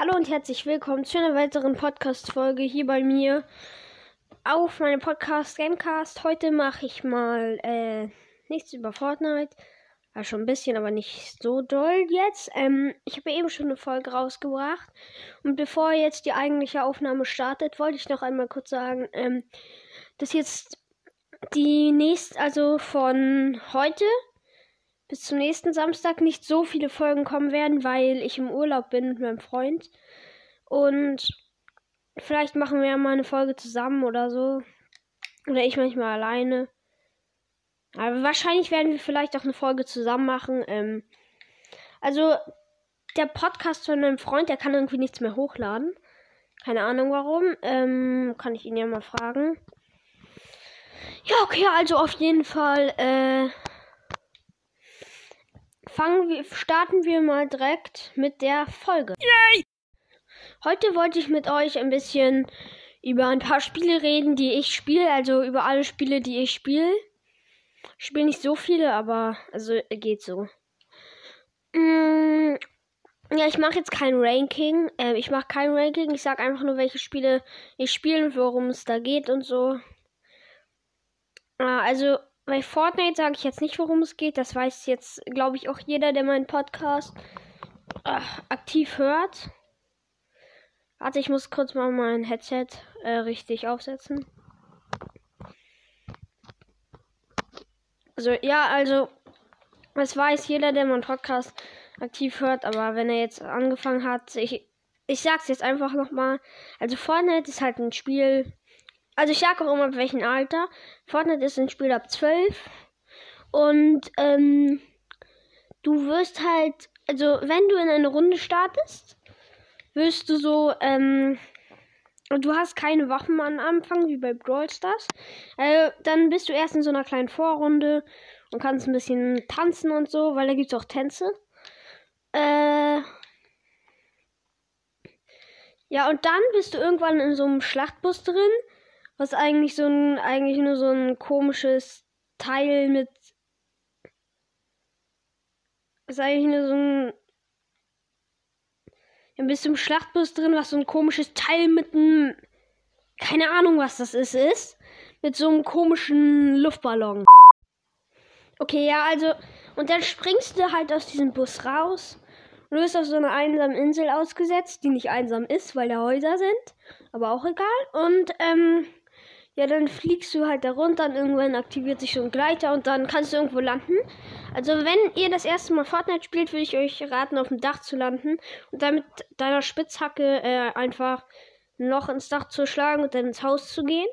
Hallo und herzlich willkommen zu einer weiteren Podcast-Folge hier bei mir auf meinem Podcast Gamecast. Heute mache ich mal äh, nichts über Fortnite. Ja, schon ein bisschen, aber nicht so doll jetzt. Ähm, ich habe eben schon eine Folge rausgebracht. Und bevor jetzt die eigentliche Aufnahme startet, wollte ich noch einmal kurz sagen, ähm, dass jetzt die nächste, also von heute bis zum nächsten Samstag nicht so viele Folgen kommen werden, weil ich im Urlaub bin mit meinem Freund. Und vielleicht machen wir ja mal eine Folge zusammen oder so. Oder ich manchmal alleine. Aber wahrscheinlich werden wir vielleicht auch eine Folge zusammen machen. Ähm, also, der Podcast von meinem Freund, der kann irgendwie nichts mehr hochladen. Keine Ahnung warum. Ähm, kann ich ihn ja mal fragen. Ja, okay, also auf jeden Fall, äh, fangen wir, starten wir mal direkt mit der Folge. Yay! Heute wollte ich mit euch ein bisschen über ein paar Spiele reden, die ich spiele, also über alle Spiele, die ich spiele. Ich spiele nicht so viele, aber also geht so. Mm, ja, ich mache jetzt kein Ranking. Ähm, ich mache kein Ranking. Ich sage einfach nur, welche Spiele ich spiele und worum es da geht und so. Ah, also bei Fortnite sage ich jetzt nicht, worum es geht. Das weiß jetzt, glaube ich, auch jeder, der meinen Podcast äh, aktiv hört. Warte, ich muss kurz mal mein Headset äh, richtig aufsetzen. Also, ja, also, das weiß jeder, der meinen Podcast aktiv hört, aber wenn er jetzt angefangen hat, ich, ich sag's jetzt einfach nochmal. Also, Fortnite ist halt ein Spiel, also ich sag auch immer, welchen Alter. Fortnite ist ein Spiel ab 12. Und ähm, du wirst halt, also wenn du in eine Runde startest, wirst du so, ähm, du hast keine Waffen am Anfang, wie bei Brawl Stars. Äh, dann bist du erst in so einer kleinen Vorrunde und kannst ein bisschen tanzen und so, weil da gibt es auch Tänze. Äh, ja, und dann bist du irgendwann in so einem Schlachtbus drin was eigentlich so ein, eigentlich nur so ein komisches Teil mit. Ist eigentlich nur so ein. Du im Schlachtbus drin, was so ein komisches Teil mit einem. Keine Ahnung, was das ist, ist. Mit so einem komischen Luftballon. Okay, ja, also. Und dann springst du halt aus diesem Bus raus. Und du bist auf so einer einsamen Insel ausgesetzt, die nicht einsam ist, weil da Häuser sind. Aber auch egal. Und, ähm ja, dann fliegst du halt da runter und irgendwann aktiviert sich so ein Gleiter und dann kannst du irgendwo landen. Also wenn ihr das erste Mal Fortnite spielt, würde ich euch raten, auf dem Dach zu landen und dann mit deiner Spitzhacke äh, einfach ein Loch ins Dach zu schlagen und dann ins Haus zu gehen.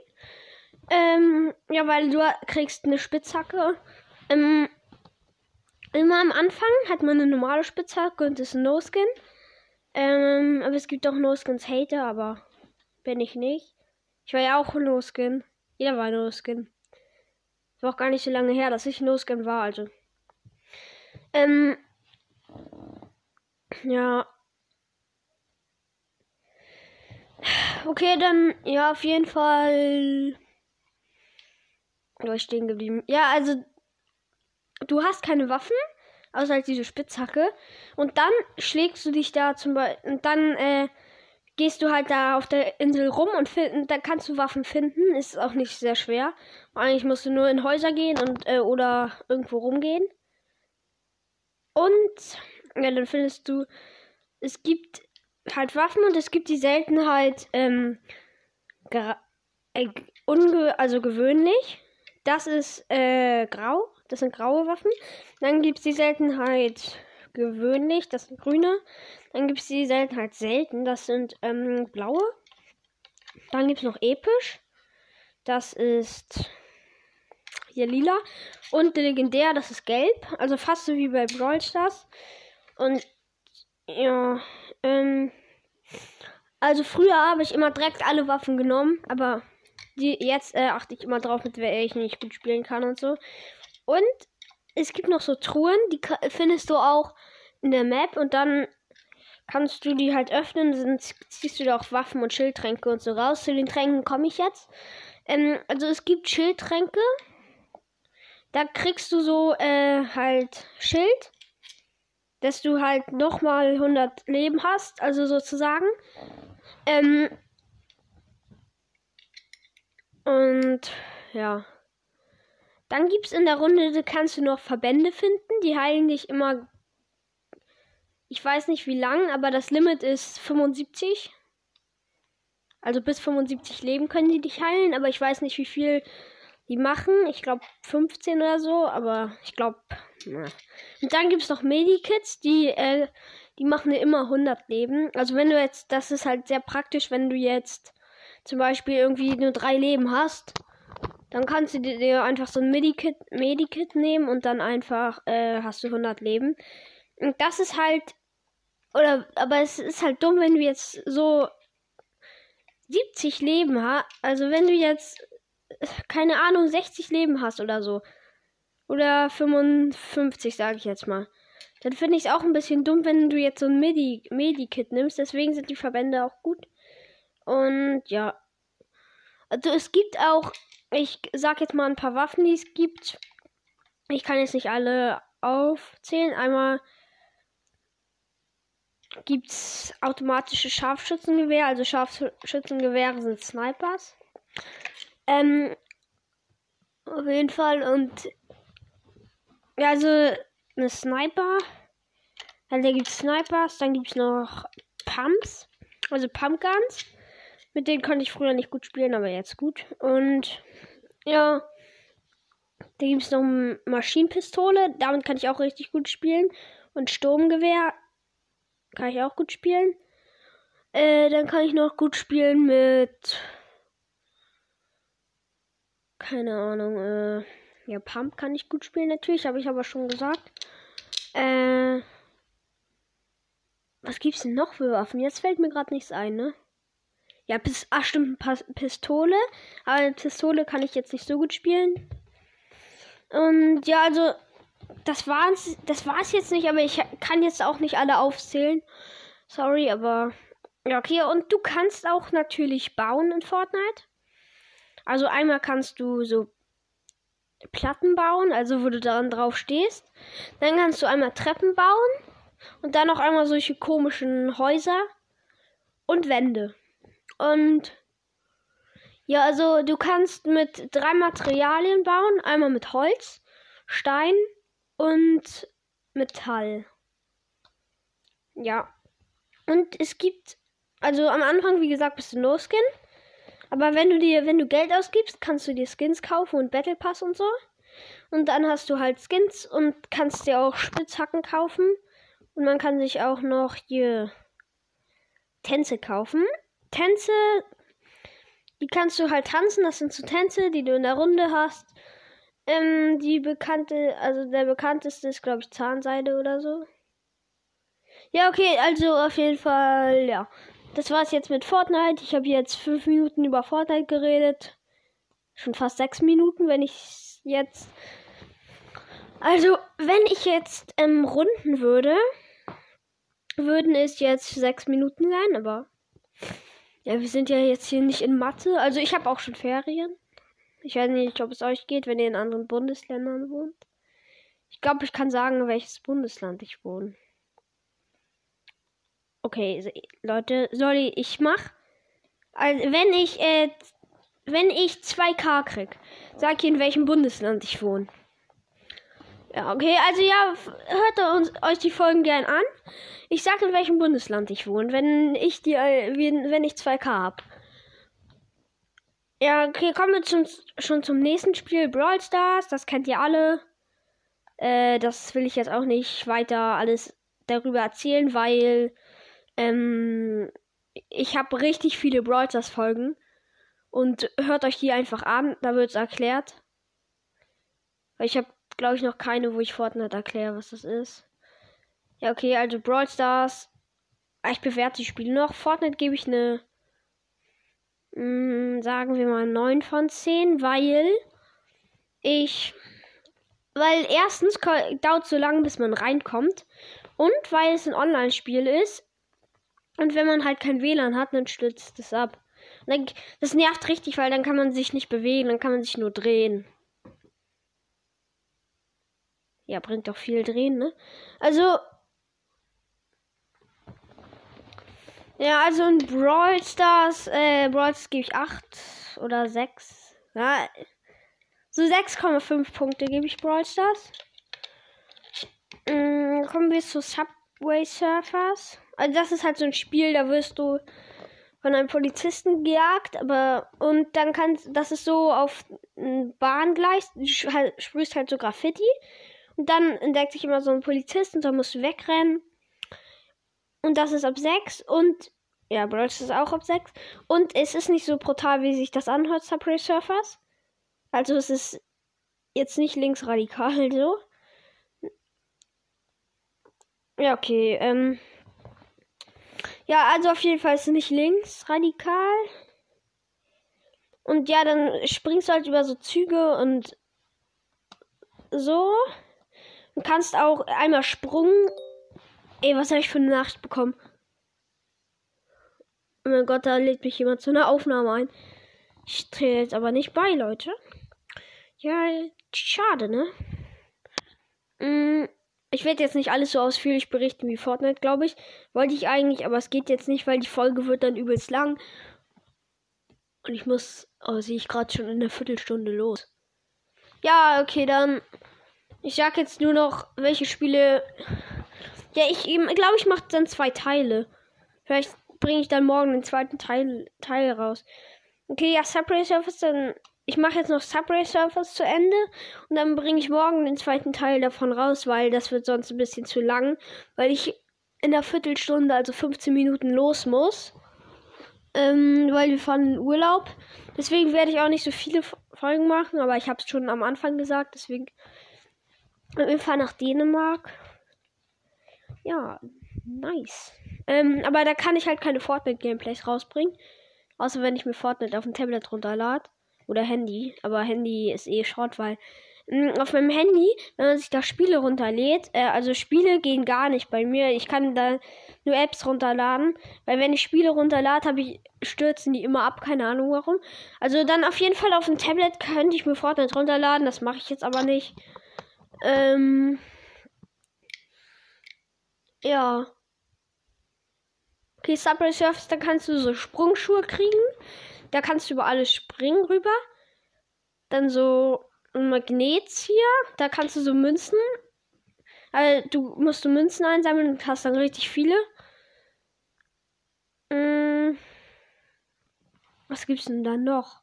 Ähm, ja, weil du kriegst eine Spitzhacke. Ähm, immer am Anfang hat man eine normale Spitzhacke und ist ein No-Skin. Ähm, aber es gibt auch No-Skins-Hater, aber bin ich nicht. Ich war ja auch No-Skin. Jeder war No-Skin. War auch gar nicht so lange her, dass ich No-Skin war, also. Ähm. Ja. Okay, dann, ja, auf jeden Fall. Du bist stehen geblieben. Ja, also. Du hast keine Waffen, außer halt diese Spitzhacke. Und dann schlägst du dich da zum Beispiel. Und dann, äh, gehst du halt da auf der Insel rum und find, da kannst du Waffen finden. Ist auch nicht sehr schwer. Eigentlich musst du nur in Häuser gehen und äh, oder irgendwo rumgehen. Und ja, dann findest du, es gibt halt Waffen und es gibt die Seltenheit, ähm, äh, unge also gewöhnlich. Das ist äh, grau. Das sind graue Waffen. Dann gibt es die Seltenheit gewöhnlich. Das sind grüne. Dann gibt es die Seltenheit selten. Das sind ähm, blaue. Dann gibt es noch episch. Das ist hier lila. Und legendär, das ist gelb. Also fast so wie bei Brawl Stars. Und ja, ähm, also früher habe ich immer direkt alle Waffen genommen, aber die, jetzt äh, achte ich immer drauf, mit wer ich nicht gut spielen kann und so. Und es gibt noch so Truhen, die findest du auch in der Map und dann kannst du die halt öffnen, dann ziehst du da auch Waffen und Schildtränke und so raus. Zu den Tränken komme ich jetzt. Ähm, also es gibt Schildtränke. Da kriegst du so äh, halt Schild. dass du halt nochmal 100 Leben hast, also sozusagen. Ähm, und ja. Dann gibt es in der Runde, kannst du noch Verbände finden, die heilen dich immer. Ich weiß nicht wie lang, aber das Limit ist 75. Also bis 75 Leben können die dich heilen, aber ich weiß nicht, wie viel die machen. Ich glaube 15 oder so, aber ich glaube. Und dann gibt es noch Medikits, die, äh, die machen dir immer 100 Leben. Also wenn du jetzt, das ist halt sehr praktisch, wenn du jetzt zum Beispiel irgendwie nur drei Leben hast, dann kannst du dir einfach so ein Medikit, Medikit nehmen und dann einfach äh, hast du 100 Leben. Und das ist halt, oder, aber es ist halt dumm, wenn du jetzt so 70 Leben hast. Also wenn du jetzt, keine Ahnung, 60 Leben hast oder so. Oder 55, sage ich jetzt mal. Dann finde ich es auch ein bisschen dumm, wenn du jetzt so ein Medi Medikit nimmst. Deswegen sind die Verbände auch gut. Und ja. Also es gibt auch, ich sag jetzt mal ein paar Waffen, die es gibt. Ich kann jetzt nicht alle aufzählen. Einmal gibt es automatische Scharfschützengewehre. Also Scharfschützengewehre sind Snipers. Ähm, auf jeden Fall. Und ja, also eine Sniper. Also gibt es Snipers, dann gibt es noch Pumps, also Pumpguns. Mit denen konnte ich früher nicht gut spielen, aber jetzt gut. Und ja, da gibt es noch Maschinenpistole, damit kann ich auch richtig gut spielen. Und Sturmgewehr kann ich auch gut spielen. Äh, dann kann ich noch gut spielen mit. Keine Ahnung, äh. Ja, Pump kann ich gut spielen natürlich, habe ich aber schon gesagt. Äh. Was gibt's denn noch für Waffen? Jetzt fällt mir gerade nichts ein, ne? Ja, Pis ach stimmt, Pistole. Aber Pistole kann ich jetzt nicht so gut spielen. Und ja, also das war's, das war's jetzt nicht, aber ich kann jetzt auch nicht alle aufzählen. Sorry, aber ja, okay, und du kannst auch natürlich bauen in Fortnite. Also einmal kannst du so Platten bauen, also wo du dann drauf stehst. Dann kannst du einmal Treppen bauen und dann noch einmal solche komischen Häuser und Wände. Und ja, also du kannst mit drei Materialien bauen. Einmal mit Holz, Stein und Metall. Ja. Und es gibt, also am Anfang, wie gesagt, bist du No Skin. Aber wenn du dir, wenn du Geld ausgibst, kannst du dir Skins kaufen und Battle Pass und so. Und dann hast du halt Skins und kannst dir auch Spitzhacken kaufen. Und man kann sich auch noch hier Tänze kaufen. Tänze, die kannst du halt tanzen. Das sind so Tänze, die du in der Runde hast. Ähm, die bekannte, also der bekannteste ist, glaube ich, Zahnseide oder so. Ja, okay, also auf jeden Fall, ja. Das war's jetzt mit Fortnite. Ich habe jetzt fünf Minuten über Fortnite geredet. Schon fast sechs Minuten, wenn ich jetzt. Also, wenn ich jetzt ähm, runden würde, würden es jetzt sechs Minuten sein, aber ja, wir sind ja jetzt hier nicht in Mathe. Also ich habe auch schon Ferien. Ich weiß nicht, ob es euch geht, wenn ihr in anderen Bundesländern wohnt. Ich glaube, ich kann sagen, welches Bundesland ich wohne. Okay, Leute, sorry, ich mach. Also wenn ich äh, wenn ich 2K krieg, sag ich in welchem Bundesland ich wohne. Ja, okay, also ja, hört uns, euch die Folgen gern an. Ich sag in welchem Bundesland ich wohne, wenn ich die, wenn ich 2K hab. Ja, okay, kommen wir zum, schon zum nächsten Spiel, Brawl Stars. Das kennt ihr alle. Äh, das will ich jetzt auch nicht weiter alles darüber erzählen, weil ähm, ich habe richtig viele Brawl Stars Folgen. Und hört euch die einfach an, da wird es erklärt. Weil ich habe glaube ich, noch keine, wo ich Fortnite erkläre, was das ist. Ja, okay, also Brawl Stars. Ah, ich bewerte die Spiele noch. Fortnite gebe ich eine, mh, mm, sagen wir mal, 9 von 10, weil ich. Weil erstens dauert so lange, bis man reinkommt. Und weil es ein Online-Spiel ist. Und wenn man halt kein WLAN hat, dann stürzt es ab. das nervt richtig, weil dann kann man sich nicht bewegen, dann kann man sich nur drehen. Ja, bringt doch viel drehen, ne? Also. Ja, also in Brawl Stars, äh, Brawl Stars gebe ich 8 oder 6. Ja, so 6,5 Punkte gebe ich Brawl Stars. Ähm, kommen wir zu Subway Surfers. Also das ist halt so ein Spiel, da wirst du von einem Polizisten gejagt, aber und dann kannst, das ist so auf ein Bahngleis, du halt, sprühst halt so Graffiti und dann entdeckt sich immer so ein Polizist und dann musst du wegrennen. Und das ist ab 6 und ja, Brawl ist auch ab 6 und es ist nicht so brutal, wie sich das anhört, Subway Surfers. Also es ist jetzt nicht linksradikal so. Ja, okay. Ähm. Ja, also auf jeden Fall ist es nicht linksradikal. Und ja, dann springst du halt über so Züge und so. Du kannst auch einmal Sprung. Ey, was habe ich für eine Nachricht bekommen? Oh mein Gott, da lädt mich jemand zu einer Aufnahme ein. Ich drehe jetzt aber nicht bei, Leute. Ja, schade, ne? Mm, ich werde jetzt nicht alles so ausführlich berichten wie Fortnite, glaube ich. Wollte ich eigentlich, aber es geht jetzt nicht, weil die Folge wird dann übelst lang. Und ich muss, oh, sehe ich gerade schon in der Viertelstunde los. Ja, okay, dann. Ich sag jetzt nur noch, welche Spiele. Ja, ich glaube, ich mache dann zwei Teile. Vielleicht bringe ich dann morgen den zweiten Teil, Teil raus. Okay, ja, Subway Surfers, dann. Ich mache jetzt noch Subway Surfers zu Ende und dann bringe ich morgen den zweiten Teil davon raus, weil das wird sonst ein bisschen zu lang, weil ich in der Viertelstunde, also 15 Minuten los muss. Ähm, weil wir fahren in Urlaub. Deswegen werde ich auch nicht so viele Folgen machen, aber ich habe es schon am Anfang gesagt, deswegen. Wir fahren nach Dänemark. Ja, nice. Ähm, aber da kann ich halt keine Fortnite-Gameplays rausbringen. Außer wenn ich mir Fortnite auf dem Tablet runterlade. Oder Handy. Aber Handy ist eh Schrott, weil mh, auf meinem Handy, wenn man sich da Spiele runterlädt, äh, also Spiele gehen gar nicht bei mir. Ich kann da nur Apps runterladen. Weil wenn ich Spiele runterlade, habe ich, stürzen die immer ab, keine Ahnung warum. Also dann auf jeden Fall auf dem Tablet könnte ich mir Fortnite runterladen. Das mache ich jetzt aber nicht. Ähm. Ja. Okay, Subway Surfers, da kannst du so Sprungschuhe kriegen. Da kannst du über alles springen rüber. Dann so ein Magnetzieher. Da kannst du so Münzen. Also, du musst du Münzen einsammeln und hast dann richtig viele. Hm. Was gibt's denn da noch?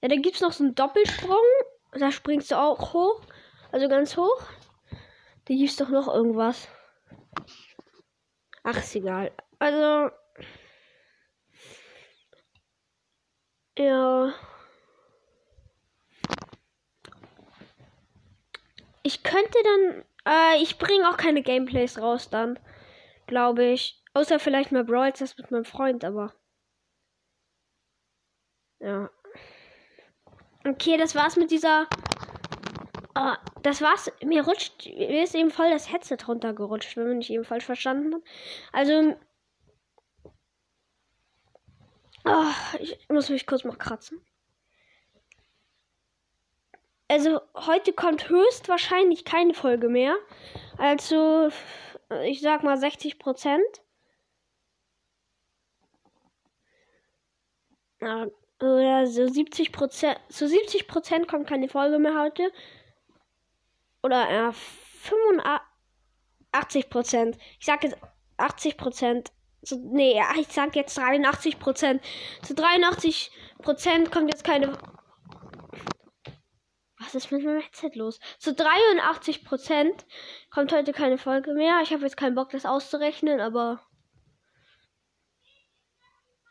Ja, da gibt's noch so einen Doppelsprung. Da springst du auch hoch. Also ganz hoch. Da gibt's doch noch irgendwas. Ach, ist egal. Also. Ja. Ich könnte dann. Äh, ich bringe auch keine Gameplays raus dann. Glaube ich. Außer vielleicht mal Brawl das mit meinem Freund, aber. Ja. Okay, das war's mit dieser. Oh, das war's. Mir rutscht. Mir ist eben voll das Headset runtergerutscht, wenn man nicht eben falsch verstanden hat. Also, Oh, ich muss mich kurz mal kratzen. Also heute kommt höchstwahrscheinlich keine Folge mehr. Also ich sag mal 60 Prozent. Oder so 70 Prozent. Zu 70 Prozent kommt keine Folge mehr heute. Oder ja, 85 Prozent. Ich sag jetzt 80 Prozent zu, nee, ich sag jetzt 83 Prozent. Zu 83 Prozent kommt jetzt keine. Was ist mit meinem Headset los? Zu 83 Prozent kommt heute keine Folge mehr. Ich habe jetzt keinen Bock, das auszurechnen, aber.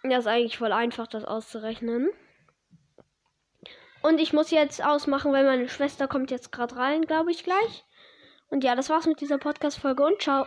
Ja, ist eigentlich voll einfach, das auszurechnen. Und ich muss jetzt ausmachen, weil meine Schwester kommt jetzt gerade rein, glaube ich, gleich. Und ja, das war's mit dieser Podcast-Folge und ciao.